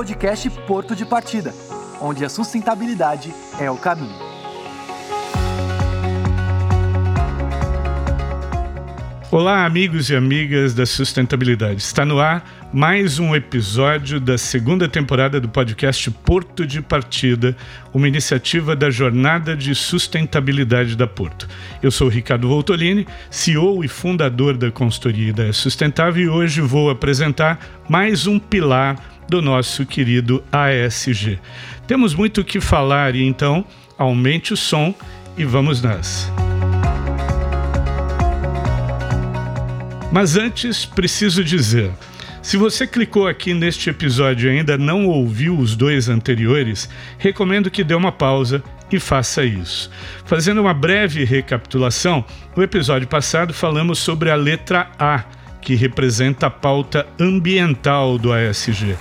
podcast Porto de Partida, onde a sustentabilidade é o caminho. Olá, amigos e amigas da sustentabilidade. Está no ar mais um episódio da segunda temporada do podcast Porto de Partida, uma iniciativa da Jornada de Sustentabilidade da Porto. Eu sou Ricardo Voltolini, CEO e fundador da consultoria Ideia Sustentável, e hoje vou apresentar mais um pilar do nosso querido ASG. Temos muito o que falar e então aumente o som e vamos nessa. Mas antes, preciso dizer. Se você clicou aqui neste episódio e ainda não ouviu os dois anteriores, recomendo que dê uma pausa e faça isso. Fazendo uma breve recapitulação, no episódio passado falamos sobre a letra A, que representa a pauta ambiental do ASG.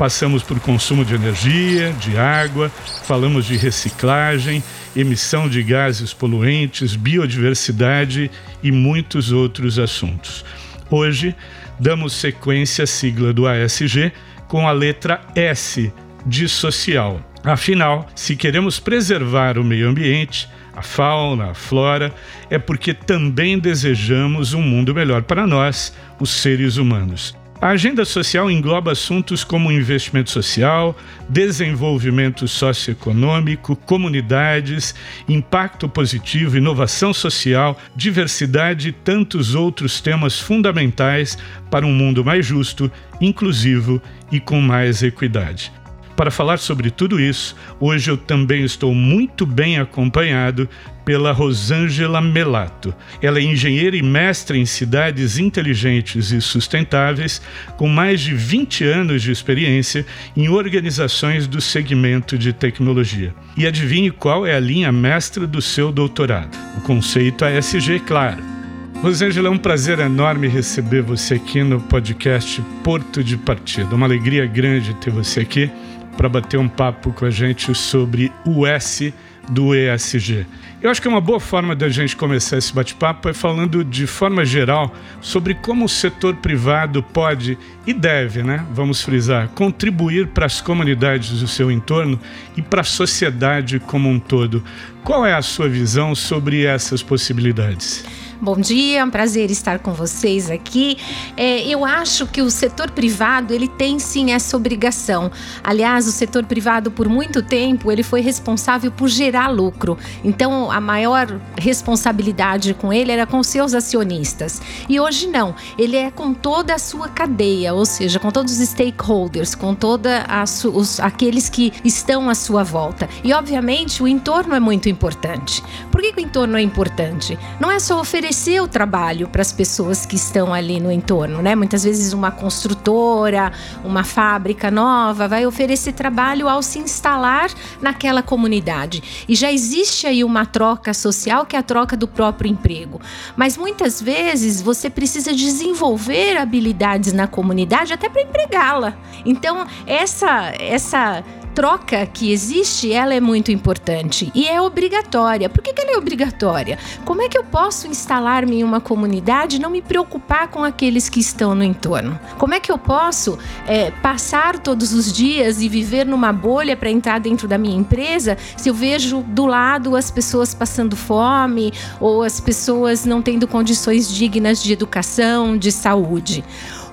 Passamos por consumo de energia, de água, falamos de reciclagem, emissão de gases poluentes, biodiversidade e muitos outros assuntos. Hoje, damos sequência à sigla do ASG com a letra S de social. Afinal, se queremos preservar o meio ambiente, a fauna, a flora, é porque também desejamos um mundo melhor para nós, os seres humanos. A agenda social engloba assuntos como investimento social, desenvolvimento socioeconômico, comunidades, impacto positivo, inovação social, diversidade e tantos outros temas fundamentais para um mundo mais justo, inclusivo e com mais equidade. Para falar sobre tudo isso, hoje eu também estou muito bem acompanhado pela Rosângela Melato. Ela é engenheira e mestre em cidades inteligentes e sustentáveis, com mais de 20 anos de experiência em organizações do segmento de tecnologia. E adivinhe qual é a linha mestra do seu doutorado? O conceito ASG, claro. Rosângela, é um prazer enorme receber você aqui no podcast Porto de Partida. Uma alegria grande ter você aqui para bater um papo com a gente sobre o S do ESG. Eu acho que é uma boa forma da gente começar esse bate-papo é falando de forma geral sobre como o setor privado pode e deve, né, vamos frisar, contribuir para as comunidades do seu entorno e para a sociedade como um todo. Qual é a sua visão sobre essas possibilidades? Bom dia, é um prazer estar com vocês aqui. É, eu acho que o setor privado ele tem sim essa obrigação. Aliás, o setor privado por muito tempo ele foi responsável por gerar lucro. Então, a maior responsabilidade com ele era com seus acionistas. E hoje não. Ele é com toda a sua cadeia, ou seja, com todos os stakeholders, com toda os, aqueles que estão à sua volta. E obviamente o entorno é muito importante. Por que, que o entorno é importante? Não é só oferecer oferecer o trabalho para as pessoas que estão ali no entorno, né? Muitas vezes uma construtora, uma fábrica nova vai oferecer trabalho ao se instalar naquela comunidade. E já existe aí uma troca social que é a troca do próprio emprego. Mas muitas vezes você precisa desenvolver habilidades na comunidade até para empregá-la. Então, essa essa troca que existe, ela é muito importante e é obrigatória. Por que, que ela é obrigatória? Como é que eu posso instalar-me em uma comunidade e não me preocupar com aqueles que estão no entorno? Como é que eu posso é, passar todos os dias e viver numa bolha para entrar dentro da minha empresa se eu vejo do lado as pessoas passando fome ou as pessoas não tendo condições dignas de educação, de saúde?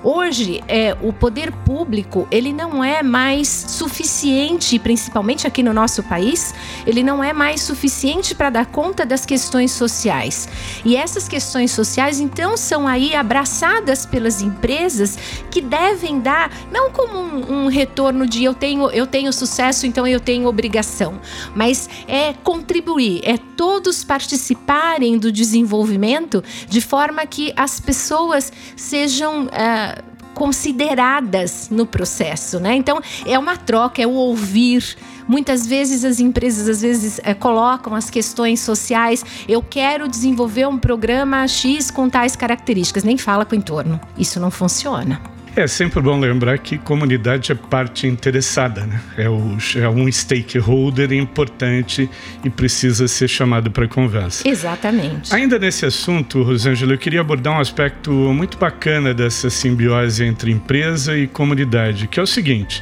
Hoje, é, o poder público ele não é mais suficiente, principalmente aqui no nosso país, ele não é mais suficiente para dar conta das questões sociais. E essas questões sociais, então, são aí abraçadas pelas empresas que devem dar, não como um, um retorno de eu tenho, eu tenho sucesso, então eu tenho obrigação, mas é contribuir, é todos participarem do desenvolvimento de forma que as pessoas sejam. Uh, consideradas no processo, né? Então é uma troca, é o ouvir. Muitas vezes as empresas às vezes é, colocam as questões sociais. Eu quero desenvolver um programa X com tais características. Nem fala com o entorno. Isso não funciona. É sempre bom lembrar que comunidade é parte interessada, né? É, o, é um stakeholder importante e precisa ser chamado para conversa. Exatamente. Ainda nesse assunto, Rosângela, eu queria abordar um aspecto muito bacana dessa simbiose entre empresa e comunidade, que é o seguinte.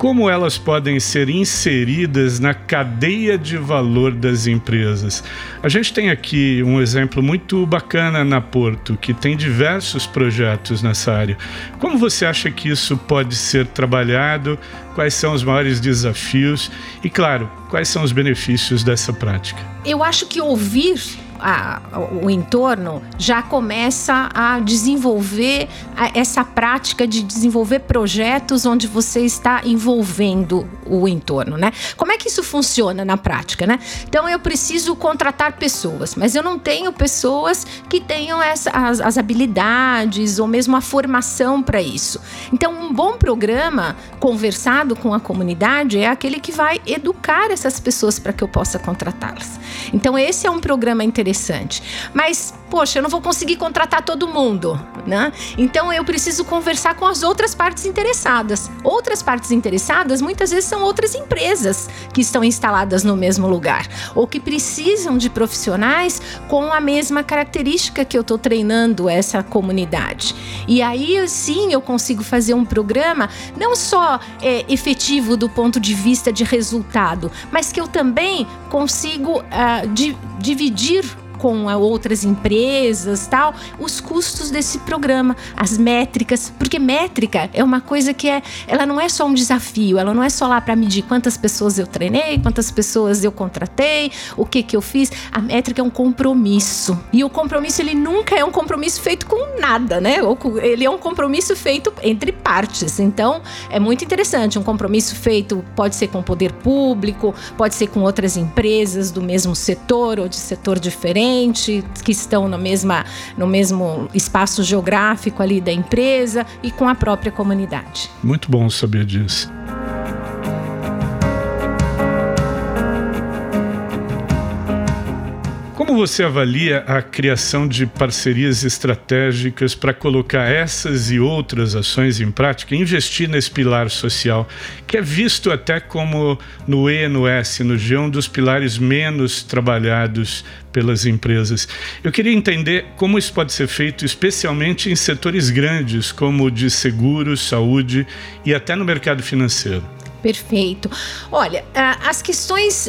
Como elas podem ser inseridas na cadeia de valor das empresas. A gente tem aqui um exemplo muito bacana na Porto, que tem diversos projetos nessa área. Como você acha que isso pode ser trabalhado? Quais são os maiores desafios? E, claro, quais são os benefícios dessa prática? Eu acho que ouvir a, o entorno já começa a desenvolver essa prática de desenvolver projetos onde você está envolvendo o entorno, né? Como é que isso funciona na prática, né? Então eu preciso contratar pessoas, mas eu não tenho pessoas que tenham essa, as, as habilidades ou mesmo a formação para isso. Então um bom programa conversado com a comunidade é aquele que vai educar essas pessoas para que eu possa contratá-las. Então esse é um programa interessante interessante. Mas, poxa, eu não vou conseguir contratar todo mundo, né? Então eu preciso conversar com as outras partes interessadas. Outras partes interessadas muitas vezes são outras empresas que estão instaladas no mesmo lugar ou que precisam de profissionais com a mesma característica que eu estou treinando essa comunidade. E aí sim eu consigo fazer um programa não só é, efetivo do ponto de vista de resultado, mas que eu também consigo uh, di dividir com outras empresas, tal, os custos desse programa, as métricas, porque métrica é uma coisa que é, ela não é só um desafio, ela não é só lá para medir quantas pessoas eu treinei, quantas pessoas eu contratei, o que que eu fiz. A métrica é um compromisso. E o compromisso ele nunca é um compromisso feito com nada, né? Ele é um compromisso feito entre partes. Então, é muito interessante, um compromisso feito pode ser com o poder público, pode ser com outras empresas do mesmo setor ou de setor diferente que estão no, mesma, no mesmo espaço geográfico ali da empresa e com a própria comunidade. Muito bom saber disso. Você avalia a criação de parcerias estratégicas para colocar essas e outras ações em prática, investir nesse pilar social, que é visto até como no E, no S, no G, um dos pilares menos trabalhados pelas empresas? Eu queria entender como isso pode ser feito, especialmente em setores grandes, como o de seguros, saúde e até no mercado financeiro. Perfeito. Olha, as questões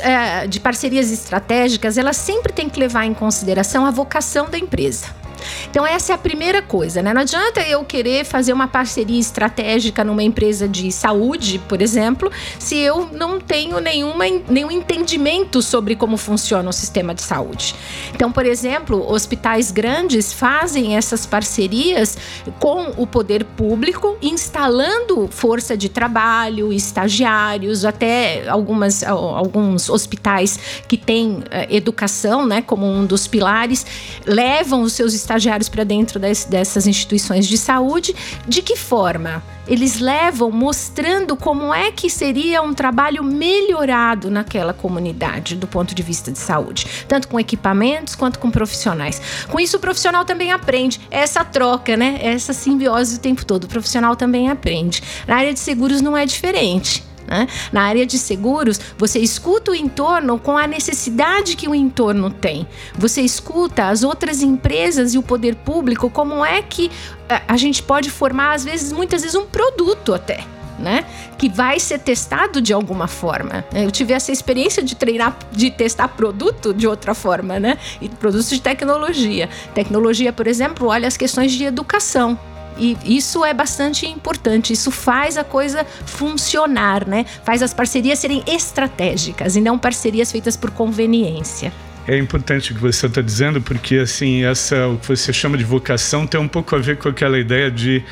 de parcerias estratégicas, elas sempre têm que levar em consideração a vocação da empresa. Então, essa é a primeira coisa, né? Não adianta eu querer fazer uma parceria estratégica numa empresa de saúde, por exemplo, se eu não tenho nenhuma, nenhum entendimento sobre como funciona o sistema de saúde. Então, por exemplo, hospitais grandes fazem essas parcerias com o poder público, instalando força de trabalho, estagiários, até algumas, alguns hospitais que têm eh, educação, né, como um dos pilares, levam os seus estagiários estagiários para dentro das, dessas instituições de saúde. De que forma? Eles levam mostrando como é que seria um trabalho melhorado naquela comunidade do ponto de vista de saúde, tanto com equipamentos quanto com profissionais. Com isso, o profissional também aprende essa troca, né? Essa simbiose o tempo todo. O profissional também aprende. Na área de seguros não é diferente. Né? Na área de seguros, você escuta o entorno com a necessidade que o entorno tem. Você escuta as outras empresas e o poder público, como é que eh, a gente pode formar, às vezes, muitas vezes, um produto até. Né? Que vai ser testado de alguma forma. Eu tive essa experiência de treinar, de testar produto de outra forma, né? E produtos de tecnologia. Tecnologia, por exemplo, olha as questões de educação. E isso é bastante importante, isso faz a coisa funcionar, né? Faz as parcerias serem estratégicas e não parcerias feitas por conveniência. É importante o que você está dizendo, porque assim, essa o que você chama de vocação tem um pouco a ver com aquela ideia de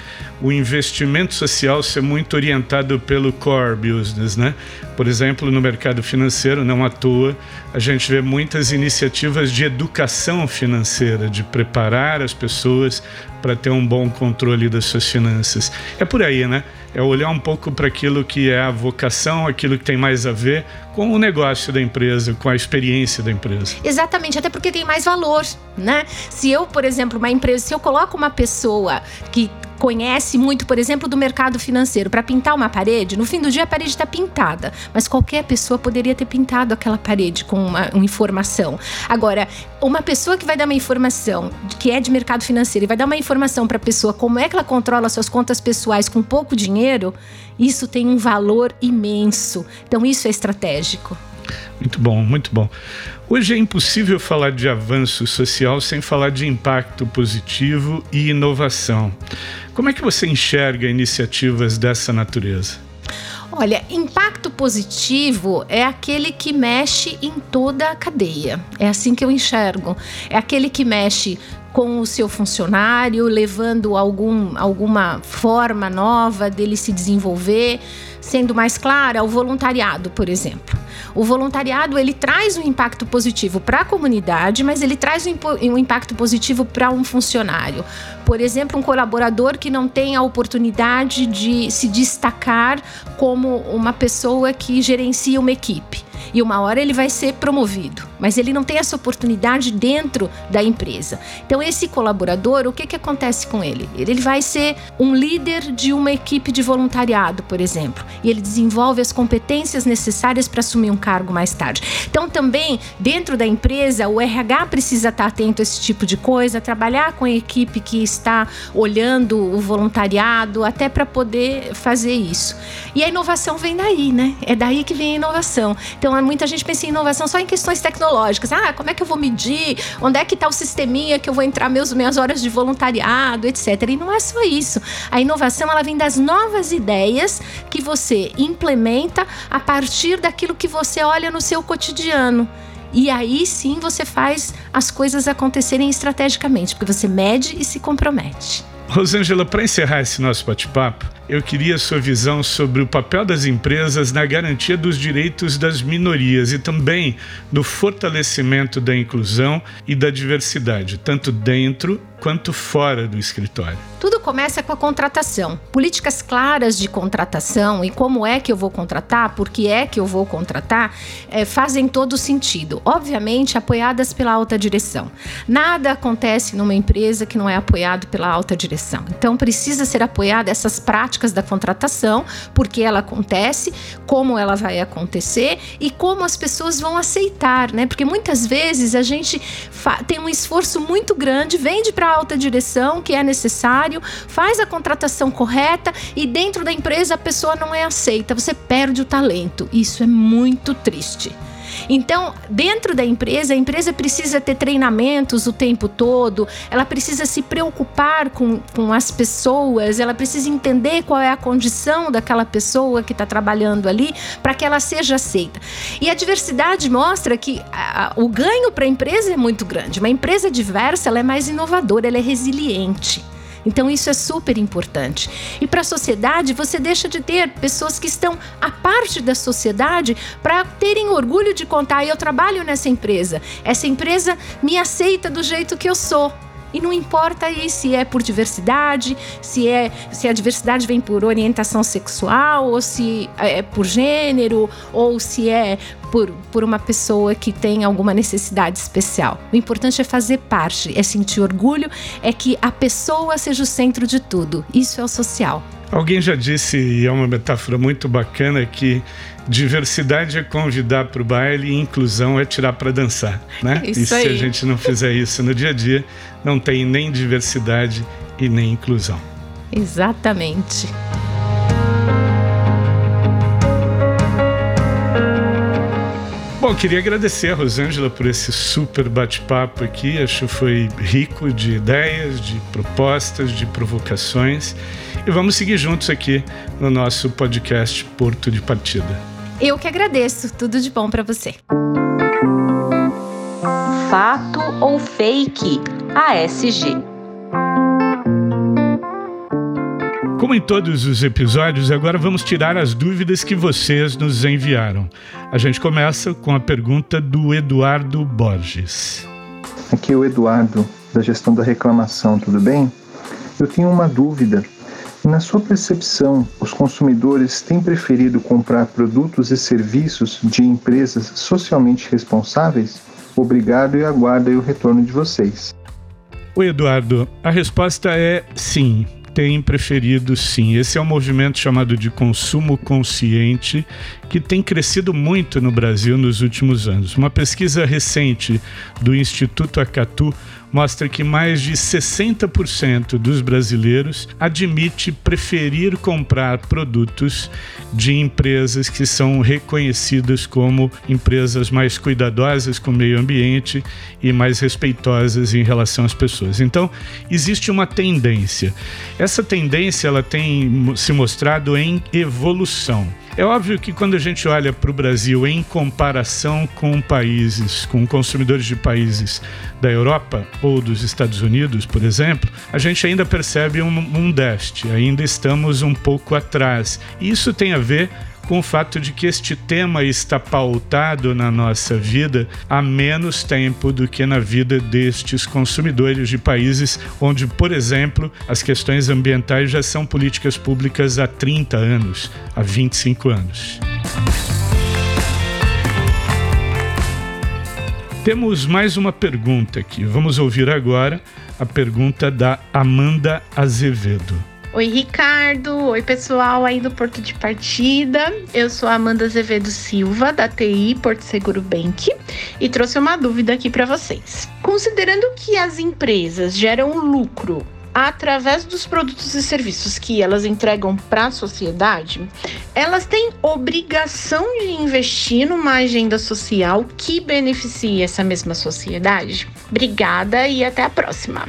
o investimento social ser muito orientado pelo core business, né? Por exemplo, no mercado financeiro, não à toa, a gente vê muitas iniciativas de educação financeira, de preparar as pessoas para ter um bom controle das suas finanças. É por aí, né? É olhar um pouco para aquilo que é a vocação, aquilo que tem mais a ver com o negócio da empresa, com a experiência da empresa. Exatamente, até porque tem mais valor, né? Se eu, por exemplo, uma empresa, se eu coloco uma pessoa que conhece muito, por exemplo, do mercado financeiro. Para pintar uma parede, no fim do dia a parede está pintada, mas qualquer pessoa poderia ter pintado aquela parede com uma, uma informação. Agora, uma pessoa que vai dar uma informação que é de mercado financeiro e vai dar uma informação para a pessoa como é que ela controla suas contas pessoais com pouco dinheiro, isso tem um valor imenso. Então, isso é estratégico. Muito bom, muito bom. Hoje é impossível falar de avanço social sem falar de impacto positivo e inovação. Como é que você enxerga iniciativas dessa natureza? Olha, impacto positivo é aquele que mexe em toda a cadeia. É assim que eu enxergo. É aquele que mexe com o seu funcionário, levando algum, alguma forma nova dele se desenvolver. Sendo mais clara, o voluntariado, por exemplo. O voluntariado ele traz um impacto positivo para a comunidade, mas ele traz um, um impacto positivo para um funcionário. Por exemplo, um colaborador que não tem a oportunidade de se destacar como uma pessoa que gerencia uma equipe e uma hora ele vai ser promovido, mas ele não tem essa oportunidade dentro da empresa. Então, esse colaborador, o que, que acontece com ele? Ele vai ser um líder de uma equipe de voluntariado, por exemplo, e ele desenvolve as competências necessárias para assumir um cargo mais tarde. Então, também, dentro da empresa, o RH precisa estar atento a esse tipo de coisa, trabalhar com a equipe que está olhando o voluntariado, até para poder fazer isso. E a inovação vem daí, né? É daí que vem a inovação. Então, muita gente pensa em inovação só em questões tecnológicas. Ah, como é que eu vou medir? Onde é que está o sisteminha que eu vou entrar meus, minhas horas de voluntariado, etc. E não é só isso. A inovação ela vem das novas ideias que você implementa a partir daquilo que você olha no seu cotidiano. E aí sim você faz as coisas acontecerem estrategicamente, porque você mede e se compromete. Rosângela, para encerrar esse nosso bate-papo, eu queria sua visão sobre o papel das empresas na garantia dos direitos das minorias e também no fortalecimento da inclusão e da diversidade, tanto dentro quanto fora do escritório. Tudo começa com a contratação. Políticas claras de contratação e como é que eu vou contratar, por que é que eu vou contratar, é, fazem todo sentido. Obviamente, apoiadas pela alta direção. Nada acontece numa empresa que não é apoiado pela alta direção. Então, precisa ser apoiada essas práticas da contratação, porque ela acontece, como ela vai acontecer e como as pessoas vão aceitar, né? Porque muitas vezes a gente tem um esforço muito grande, vende para a alta direção que é necessário, faz a contratação correta e dentro da empresa a pessoa não é aceita, você perde o talento. Isso é muito triste. Então, dentro da empresa, a empresa precisa ter treinamentos o tempo todo, ela precisa se preocupar com, com as pessoas, ela precisa entender qual é a condição daquela pessoa que está trabalhando ali para que ela seja aceita. E a diversidade mostra que a, o ganho para a empresa é muito grande. Uma empresa diversa ela é mais inovadora, ela é resiliente. Então isso é super importante. E para a sociedade, você deixa de ter pessoas que estão à parte da sociedade para terem orgulho de contar. Eu trabalho nessa empresa. Essa empresa me aceita do jeito que eu sou. E não importa aí se é por diversidade, se é se a diversidade vem por orientação sexual, ou se é por gênero, ou se é por, por uma pessoa que tem alguma necessidade especial. O importante é fazer parte, é sentir orgulho, é que a pessoa seja o centro de tudo. Isso é o social. Alguém já disse, e é uma metáfora muito bacana, que diversidade é convidar para o baile e inclusão é tirar para dançar, né? Isso e se aí. a gente não fizer isso no dia a dia, não tem nem diversidade e nem inclusão. Exatamente. Bom, queria agradecer a Rosângela por esse super bate-papo aqui. Acho que foi rico de ideias, de propostas, de provocações. E vamos seguir juntos aqui no nosso podcast Porto de Partida. Eu que agradeço. Tudo de bom para você. Fato ou fake? ASG. Como em todos os episódios, agora vamos tirar as dúvidas que vocês nos enviaram. A gente começa com a pergunta do Eduardo Borges. Aqui é o Eduardo, da gestão da reclamação, tudo bem? Eu tenho uma dúvida. Na sua percepção, os consumidores têm preferido comprar produtos e serviços de empresas socialmente responsáveis? Obrigado e aguardo o retorno de vocês. Oi, Eduardo. A resposta é sim. Tem preferido sim. Esse é um movimento chamado de consumo consciente que tem crescido muito no Brasil nos últimos anos. Uma pesquisa recente do Instituto Acatu mostra que mais de 60% dos brasileiros admite preferir comprar produtos de empresas que são reconhecidas como empresas mais cuidadosas com o meio ambiente e mais respeitosas em relação às pessoas. Então, existe uma tendência. Essa tendência ela tem se mostrado em evolução. É óbvio que quando a gente olha para o Brasil em comparação com países, com consumidores de países da Europa ou dos Estados Unidos, por exemplo, a gente ainda percebe um, um déficit, ainda estamos um pouco atrás. Isso tem a ver com o fato de que este tema está pautado na nossa vida há menos tempo do que na vida destes consumidores de países onde, por exemplo, as questões ambientais já são políticas públicas há 30 anos, há 25 anos. Temos mais uma pergunta aqui. Vamos ouvir agora a pergunta da Amanda Azevedo. Oi, Ricardo. Oi, pessoal aí do Porto de Partida. Eu sou a Amanda Azevedo Silva, da TI Porto Seguro Bank, e trouxe uma dúvida aqui para vocês. Considerando que as empresas geram lucro através dos produtos e serviços que elas entregam para a sociedade, elas têm obrigação de investir numa agenda social que beneficie essa mesma sociedade? Obrigada e até a próxima.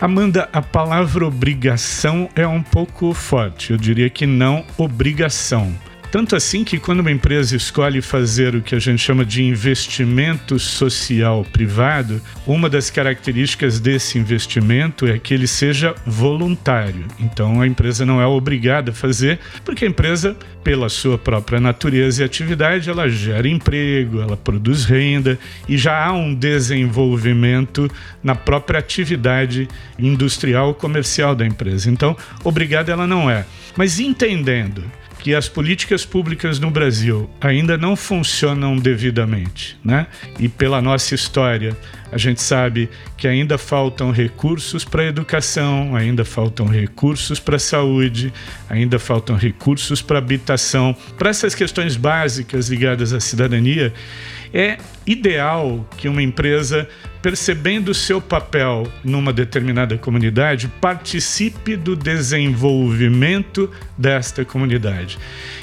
Amanda, a palavra obrigação é um pouco forte. Eu diria que não obrigação. Tanto assim que quando uma empresa escolhe fazer o que a gente chama de investimento social privado, uma das características desse investimento é que ele seja voluntário. Então a empresa não é obrigada a fazer, porque a empresa, pela sua própria natureza e atividade, ela gera emprego, ela produz renda e já há um desenvolvimento na própria atividade industrial comercial da empresa. Então, obrigada ela não é. Mas entendendo que as políticas públicas no Brasil ainda não funcionam devidamente, né? E pela nossa história, a gente sabe que ainda faltam recursos para a educação, ainda faltam recursos para a saúde, ainda faltam recursos para habitação. Para essas questões básicas ligadas à cidadania, é ideal que uma empresa, percebendo seu papel numa determinada comunidade, participe do desenvolvimento desta comunidade.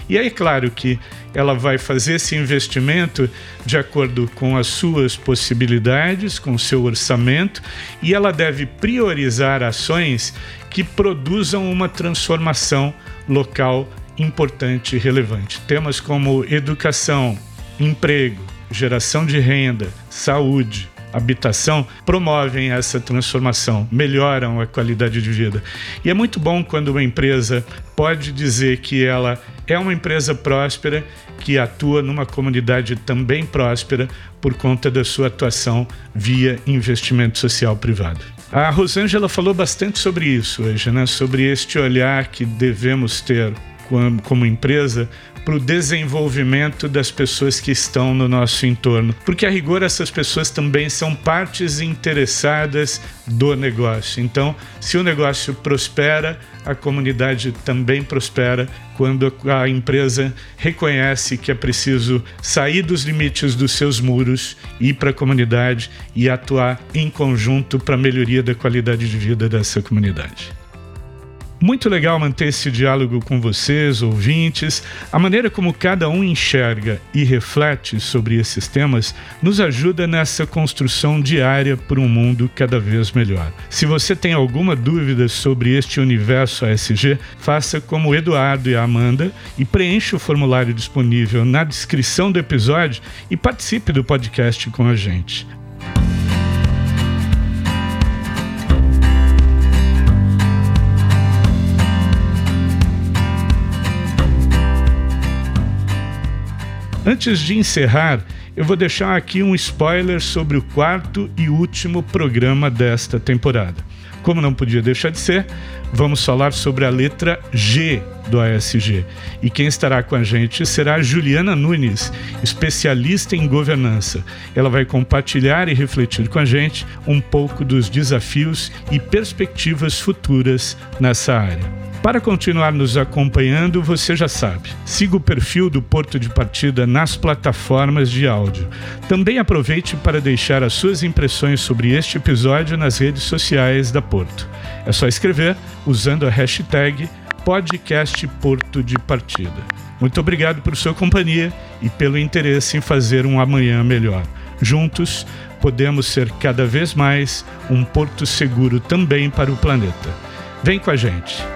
E aí, claro que ela vai fazer esse investimento de acordo com as suas possibilidades, com o seu orçamento, e ela deve priorizar ações que produzam uma transformação local importante e relevante. Temas como educação, emprego, geração de renda, saúde, habitação promovem essa transformação, melhoram a qualidade de vida. E é muito bom quando uma empresa pode dizer que ela é uma empresa próspera que atua numa comunidade também próspera por conta da sua atuação via investimento social privado. A Rosângela falou bastante sobre isso hoje, né? sobre este olhar que devemos ter como empresa para o desenvolvimento das pessoas que estão no nosso entorno. Porque, a rigor, essas pessoas também são partes interessadas do negócio. Então, se o negócio prospera, a comunidade também prospera quando a empresa reconhece que é preciso sair dos limites dos seus muros, ir para a comunidade e atuar em conjunto para a melhoria da qualidade de vida dessa comunidade. Muito legal manter esse diálogo com vocês, ouvintes. A maneira como cada um enxerga e reflete sobre esses temas nos ajuda nessa construção diária por um mundo cada vez melhor. Se você tem alguma dúvida sobre este universo ASG, faça como o Eduardo e a Amanda e preencha o formulário disponível na descrição do episódio e participe do podcast com a gente. Antes de encerrar, eu vou deixar aqui um spoiler sobre o quarto e último programa desta temporada. Como não podia deixar de ser, vamos falar sobre a letra G do ASG. E quem estará com a gente será a Juliana Nunes, especialista em governança. Ela vai compartilhar e refletir com a gente um pouco dos desafios e perspectivas futuras nessa área. Para continuar nos acompanhando, você já sabe, siga o perfil do Porto de Partida nas plataformas de áudio. Também aproveite para deixar as suas impressões sobre este episódio nas redes sociais da Porto. É só escrever usando a hashtag podcast Porto de Partida. Muito obrigado por sua companhia e pelo interesse em fazer um amanhã melhor. Juntos, podemos ser cada vez mais um porto seguro também para o planeta. Vem com a gente!